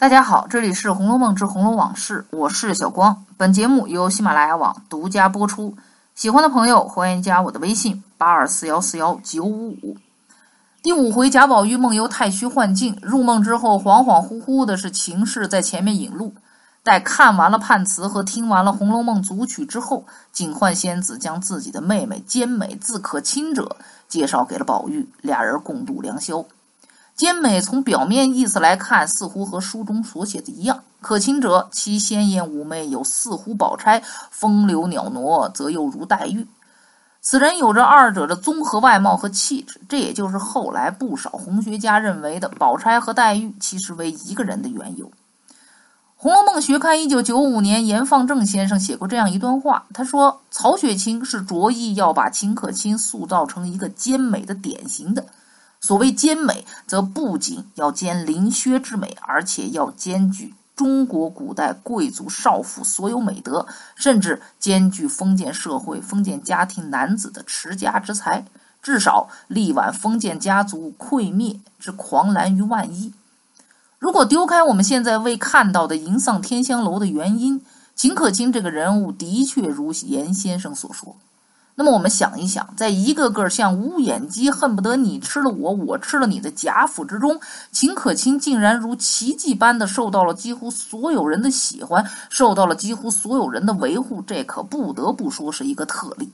大家好，这里是《红楼梦之红楼往事》，我是小光。本节目由喜马拉雅网独家播出。喜欢的朋友欢迎加我的微信：八二四幺四幺九五五。第五回，贾宝玉梦游太虚幻境，入梦之后恍恍惚惚的，是情势在前面引路。待看完了判词和听完了《红楼梦》组曲之后，警幻仙子将自己的妹妹兼美自可亲者介绍给了宝玉，俩人共度良宵。兼美从表面意思来看，似乎和书中所写的一样。可亲者，其鲜艳妩媚，有似乎宝钗；风流袅娜，则又如黛玉。此人有着二者的综合外貌和气质，这也就是后来不少红学家认为的宝钗和黛玉其实为一个人的缘由。《红楼梦》学刊一九九五年，严放正先生写过这样一段话，他说：“曹雪芹是着意要把秦可卿塑造成一个兼美的典型的。”所谓兼美，则不仅要兼灵薛之美，而且要兼具中国古代贵族少妇所有美德，甚至兼具封建社会、封建家庭男子的持家之才，至少力挽封建家族溃灭之狂澜于万一。如果丢开我们现在未看到的迎丧天香楼的原因，秦可卿这个人物的确如严先生所说。那么我们想一想，在一个个像乌眼鸡，恨不得你吃了我，我吃了你的贾府之中，秦可卿竟然如奇迹般的受到了几乎所有人的喜欢，受到了几乎所有人的维护，这可不得不说是一个特例。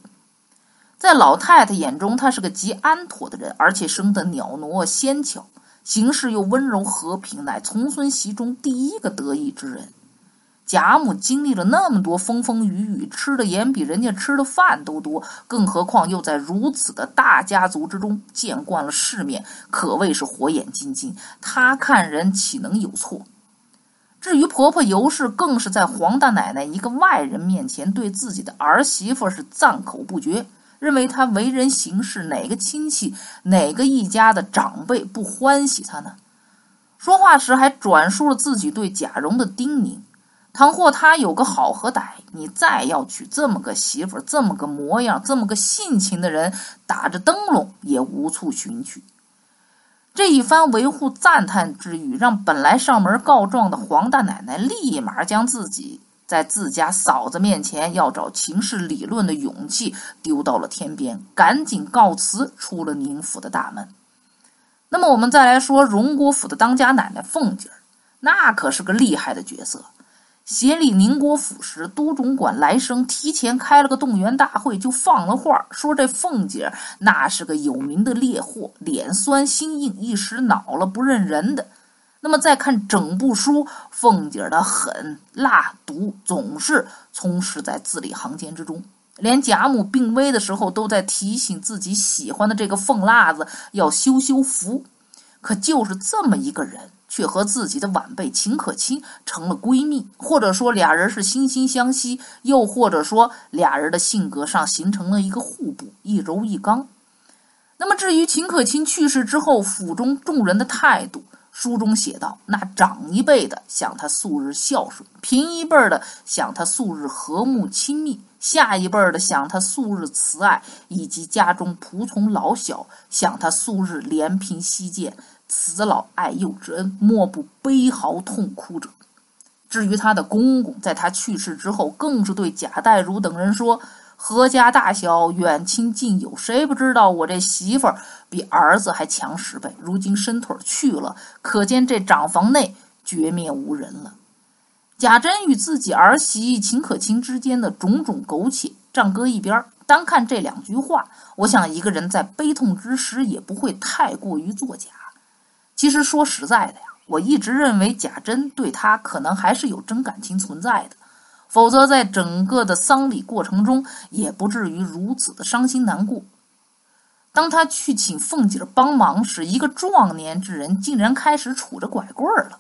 在老太太眼中，她是个极安妥的人，而且生得袅娜纤巧，行事又温柔和平，乃从孙媳中第一个得意之人。贾母经历了那么多风风雨雨，吃的盐比人家吃的饭都多，更何况又在如此的大家族之中见惯了世面，可谓是火眼金睛。她看人岂能有错？至于婆婆尤氏，更是在黄大奶奶一个外人面前，对自己的儿媳妇是赞口不绝，认为她为人行事，哪个亲戚、哪个一家的长辈不欢喜她呢？说话时还转述了自己对贾蓉的叮咛。倘或他有个好和歹，你再要娶这么个媳妇儿，这么个模样，这么个性情的人，打着灯笼也无处寻去。这一番维护赞叹之语，让本来上门告状的黄大奶奶立马将自己在自家嫂子面前要找秦氏理论的勇气丢到了天边，赶紧告辞，出了宁府的大门。那么，我们再来说荣国府的当家奶奶凤姐儿，那可是个厉害的角色。协理宁国府时，都总管来生提前开了个动员大会，就放了话，说这凤姐那是个有名的烈货，脸酸心硬，一时恼了不认人的。那么再看整部书，凤姐的狠辣毒总是充实在字里行间之中，连贾母病危的时候，都在提醒自己喜欢的这个凤辣子要修修福。可就是这么一个人。却和自己的晚辈秦可卿成了闺蜜，或者说俩人是惺惺相惜，又或者说俩人的性格上形成了一个互补，一柔一刚。那么至于秦可卿去世之后府中众人的态度，书中写道：那长一辈的想他素日孝顺，平一辈的想他素日和睦亲密，下一辈的想他素日慈爱，以及家中仆从老小想他素日怜贫惜贱。慈老爱幼之恩，莫不悲嚎痛哭者。至于他的公公，在他去世之后，更是对贾代儒等人说：“何家大小，远亲近友，谁不知道我这媳妇儿比儿子还强十倍？如今伸腿去了，可见这长房内绝灭无人了。”贾珍与自己儿媳秦可卿之间的种种苟且，暂搁一边单看这两句话，我想一个人在悲痛之时，也不会太过于作假。其实说实在的呀，我一直认为贾珍对他可能还是有真感情存在的，否则在整个的丧礼过程中也不至于如此的伤心难过。当他去请凤姐帮忙时，一个壮年之人竟然开始杵着拐棍儿了。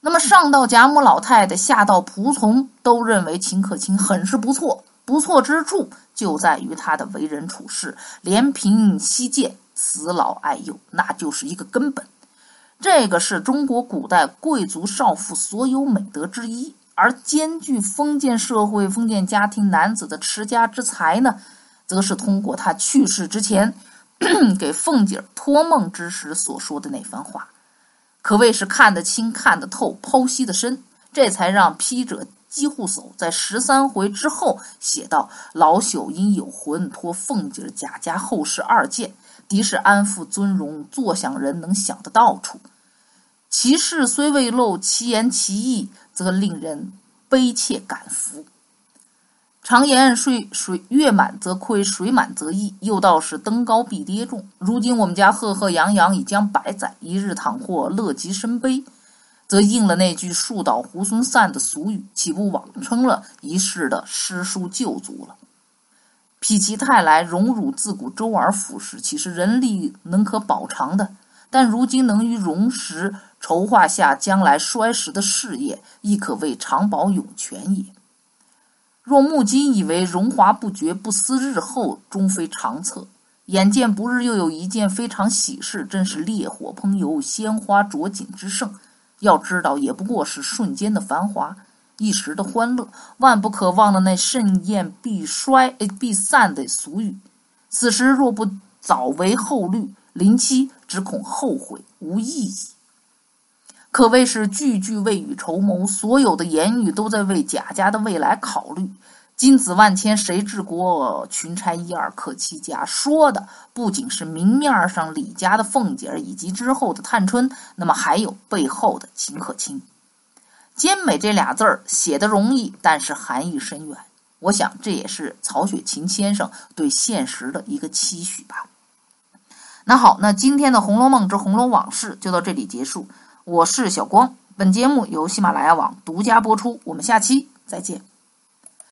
那么上到贾母老太太，下到仆从，都认为秦可卿很是不错。不错之处就在于他的为人处事，怜贫惜贱。慈老爱幼，那就是一个根本。这个是中国古代贵族少妇所有美德之一，而兼具封建社会、封建家庭男子的持家之才呢，则是通过他去世之前 给凤姐托梦之时所说的那番话。可谓是看得清、看得透、剖析的深，这才让批者姬护叟在十三回之后写道：“老朽因有魂，托凤姐贾家后事二件，敌是安抚尊荣，坐享人能想得到处。其事虽未露，其言其意，则令人悲切感服。”常言水水月满则亏，水满则溢。又道是登高必跌重。如今我们家赫赫扬扬已将百载，一日倘或乐极生悲，则应了那句“树倒猢狲散”的俗语，岂不枉称了一世的诗书旧族了？否极泰来，荣辱自古周而复始，岂是人力能可保长的？但如今能于荣时筹划下将来衰时的事业，亦可谓长保永全也。若木金以为荣华不绝，不思日后，终非长策。眼见不日又有一件非常喜事，真是烈火烹油，鲜花着锦之盛。要知道，也不过是瞬间的繁华，一时的欢乐，万不可忘了那盛宴必衰必散的俗语。此时若不早为后虑，临期只恐后悔无意义。可谓是句句未雨绸缪，所有的言语都在为贾家的未来考虑。金子万千谁治国？群钗一二克七家。说的不仅是明面上李家的凤姐儿以及之后的探春，那么还有背后的秦可卿。兼美这俩字儿写的容易，但是含义深远。我想这也是曹雪芹先生对现实的一个期许吧。那好，那今天的《红楼梦之红楼往事》就到这里结束。我是小光，本节目由喜马拉雅网独家播出，我们下期再见。